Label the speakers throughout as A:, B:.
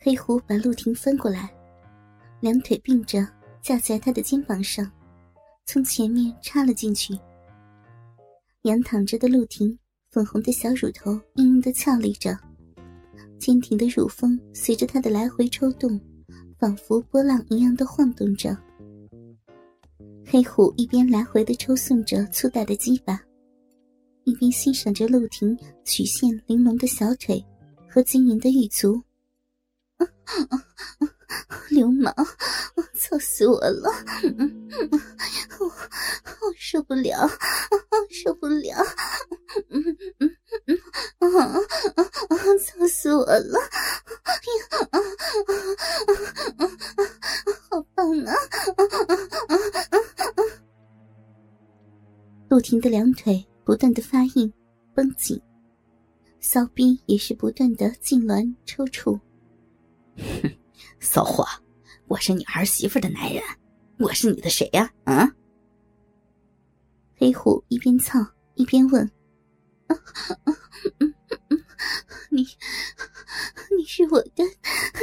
A: 黑虎把陆婷翻过来，两腿并着架在他的肩膀上，从前面插了进去。仰躺着的陆婷，粉红的小乳头硬硬的翘立着，坚挺的乳峰随着他的来回抽动，仿佛波浪一样的晃动着。黑虎一边来回的抽送着粗大的鸡巴，一边欣赏着陆婷曲线玲珑的小腿和晶莹的玉足。流氓，操死我了！我我受不了，受不了！操死我了！好棒啊！陆婷的两腿不断的发硬、绷紧，骚逼也是不断的痉挛抽搐。
B: 哼，骚货！我是你儿媳妇的男人，我是你的谁呀？啊！
A: 黑虎一边操一边问：“你，你是我的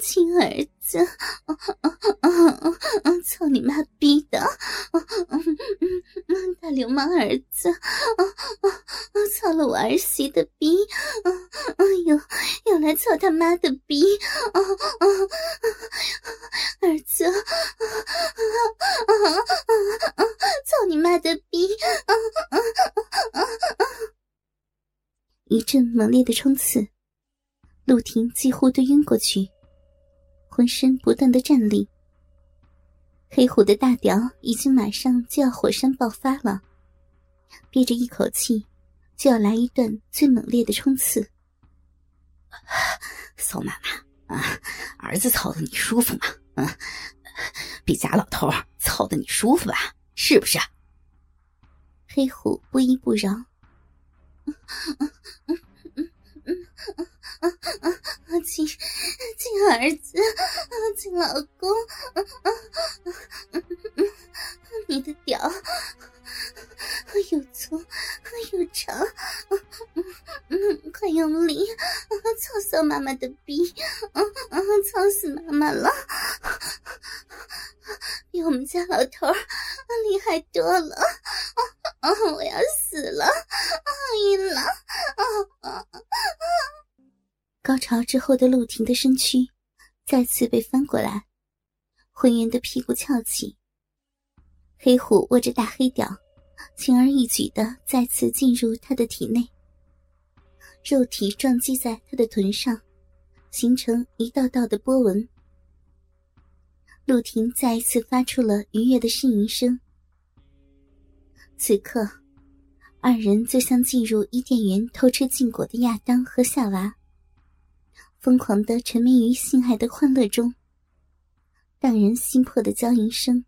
A: 亲儿子？操你妈逼的！大流氓儿子！操了我儿媳的逼！又又来操他妈的逼！儿子！操你妈的逼！啊啊啊啊一阵猛烈的冲刺，陆婷几乎都晕过去，浑身不断的站栗。黑虎的大屌已经马上就要火山爆发了，憋着一口气，就要来一段最猛烈的冲刺。
B: 宋妈妈啊，儿子操的你舒服吗？嗯，比假老头操的你舒服吧？是不是？
A: 黑虎不依不饶。亲 亲儿子，亲老公，你的屌又粗又长，快用力，操死妈妈的逼，操死妈妈了，比我们家老头厉害多了，我要死了，晕了。高潮之后的陆婷的身躯再次被翻过来，浑圆的屁股翘起。黑虎握着大黑屌，轻而易举的再次进入他的体内，肉体撞击在他的臀上，形成一道道的波纹。陆婷再一次发出了愉悦的呻吟声。此刻，二人就像进入伊甸园偷吃禁果的亚当和夏娃。疯狂的沉迷于性爱的欢乐中，让人心魄的娇吟声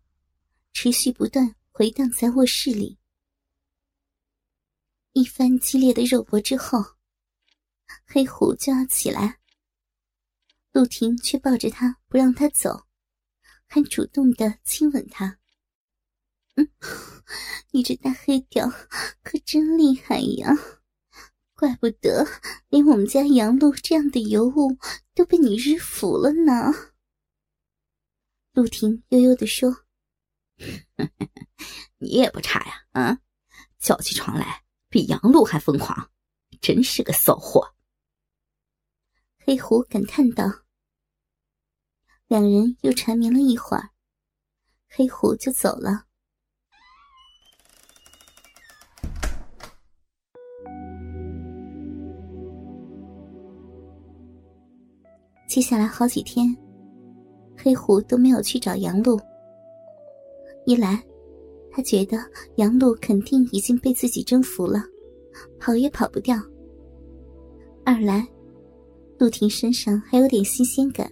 A: 持续不断回荡在卧室里。一番激烈的肉搏之后，黑虎就要起来，陆婷却抱着他不让他走，还主动的亲吻他。嗯，你这大黑屌可真厉害呀！怪不得连我们家杨露这样的尤物都被你日服了呢。陆婷悠悠地说：“
B: 你也不差呀，啊，叫起床来比杨露还疯狂，真是个骚货。”
A: 黑狐感叹道。两人又缠绵了一会儿，黑狐就走了。接下来好几天，黑虎都没有去找杨露。一来，他觉得杨露肯定已经被自己征服了，跑也跑不掉；二来，陆婷身上还有点新鲜感。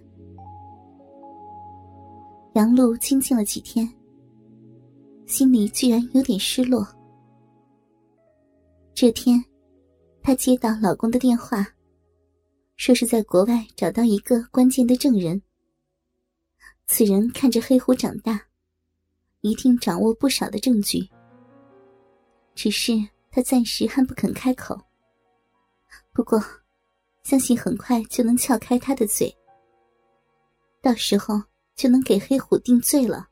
A: 杨露清静了几天，心里居然有点失落。这天，她接到老公的电话。说是在国外找到一个关键的证人。此人看着黑虎长大，一定掌握不少的证据。只是他暂时还不肯开口。不过，相信很快就能撬开他的嘴。到时候就能给黑虎定罪了。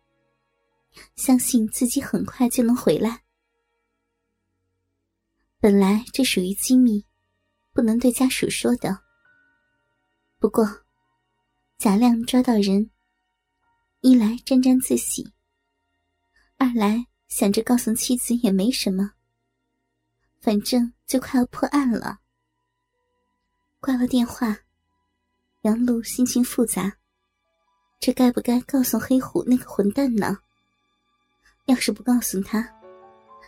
A: 相信自己很快就能回来。本来这属于机密，不能对家属说的。不过，贾亮抓到人，一来沾沾自喜，二来想着告诉妻子也没什么，反正就快要破案了。挂了电话，杨璐心情复杂，这该不该告诉黑虎那个混蛋呢？要是不告诉他，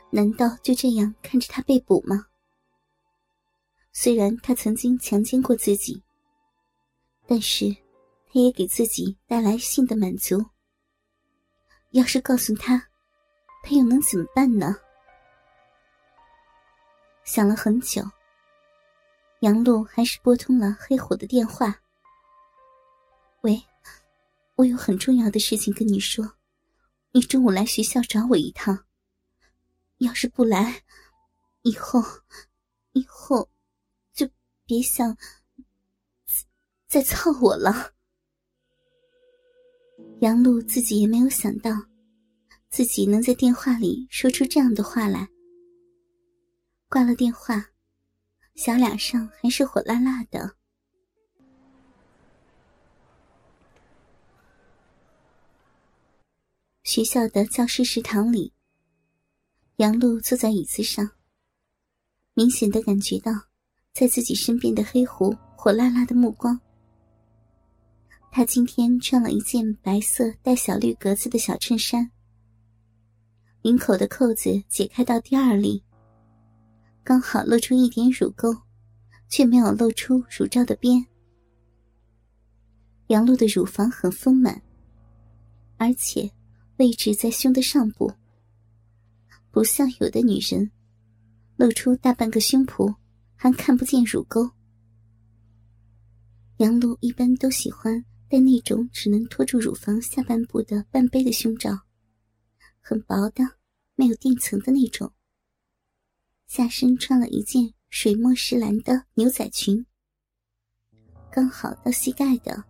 A: 难道就这样看着他被捕吗？虽然他曾经强奸过自己，但是他也给自己带来性的满足。要是告诉他，他又能怎么办呢？想了很久，杨璐还是拨通了黑虎的电话。喂，我有很重要的事情跟你说。你中午来学校找我一趟。要是不来，以后，以后，就别想在操我了。杨璐自己也没有想到，自己能在电话里说出这样的话来。挂了电话，小脸上还是火辣辣的。学校的教师食堂里，杨璐坐在椅子上，明显的感觉到在自己身边的黑狐火辣辣的目光。他今天穿了一件白色带小绿格子的小衬衫，领口的扣子解开到第二粒，刚好露出一点乳沟，却没有露出乳罩的边。杨璐的乳房很丰满，而且。位置在胸的上部，不像有的女人，露出大半个胸脯还看不见乳沟。杨璐一般都喜欢戴那种只能托住乳房下半部的半杯的胸罩，很薄的，没有垫层的那种。下身穿了一件水墨石蓝的牛仔裙，刚好到膝盖的，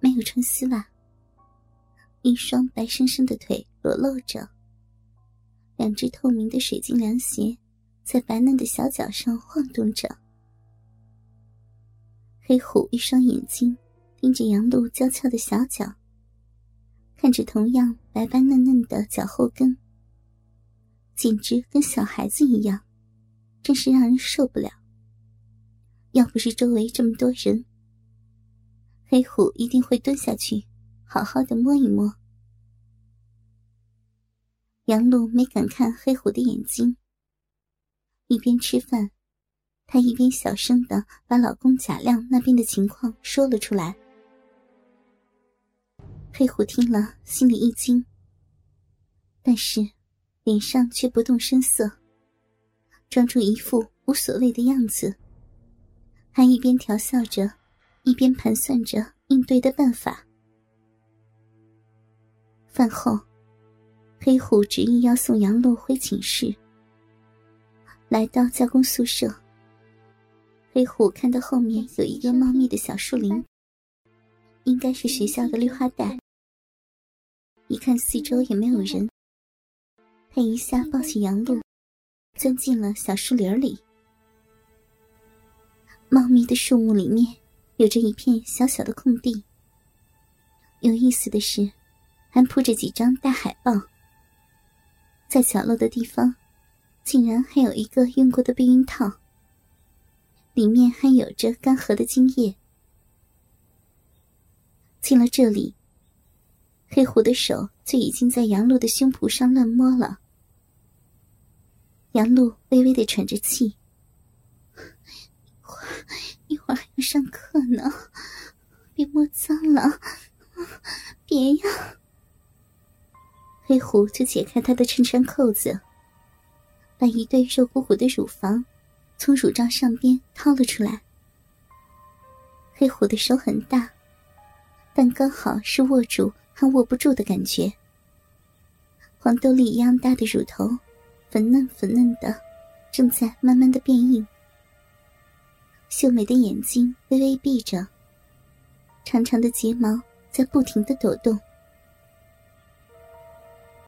A: 没有穿丝袜。一双白生生的腿裸露着，两只透明的水晶凉鞋在白嫩的小脚上晃动着。黑虎一双眼睛盯着杨露娇俏的小脚，看着同样白白嫩嫩的脚后跟，简直跟小孩子一样，真是让人受不了。要不是周围这么多人，黑虎一定会蹲下去。好好的摸一摸。杨璐没敢看黑虎的眼睛，一边吃饭，她一边小声的把老公贾亮那边的情况说了出来。黑虎听了，心里一惊，但是脸上却不动声色，装出一副无所谓的样子，还一边调笑着，一边盘算着应对的办法。饭后，黑虎执意要送杨璐回寝室。来到教工宿舍，黑虎看到后面有一个茂密的小树林，应该是学校的绿化带。一看四周也没有人，他一下抱起杨璐，钻进了小树林里。茂密的树木里面有着一片小小的空地。有意思的是。还铺着几张大海报，在角落的地方，竟然还有一个用过的避孕套，里面还有着干涸的精液。进了这里，黑虎的手就已经在杨露的胸脯上乱摸了。杨露微微的喘着气，一会儿一会儿还要上课呢，别摸脏了，别呀。黑虎就解开他的衬衫扣子，把一对肉乎乎的乳房从乳罩上边掏了出来。黑虎的手很大，但刚好是握住和握不住的感觉。黄豆粒一样大的乳头，粉嫩粉嫩的，正在慢慢的变硬。秀美的眼睛微微闭着，长长的睫毛在不停的抖动。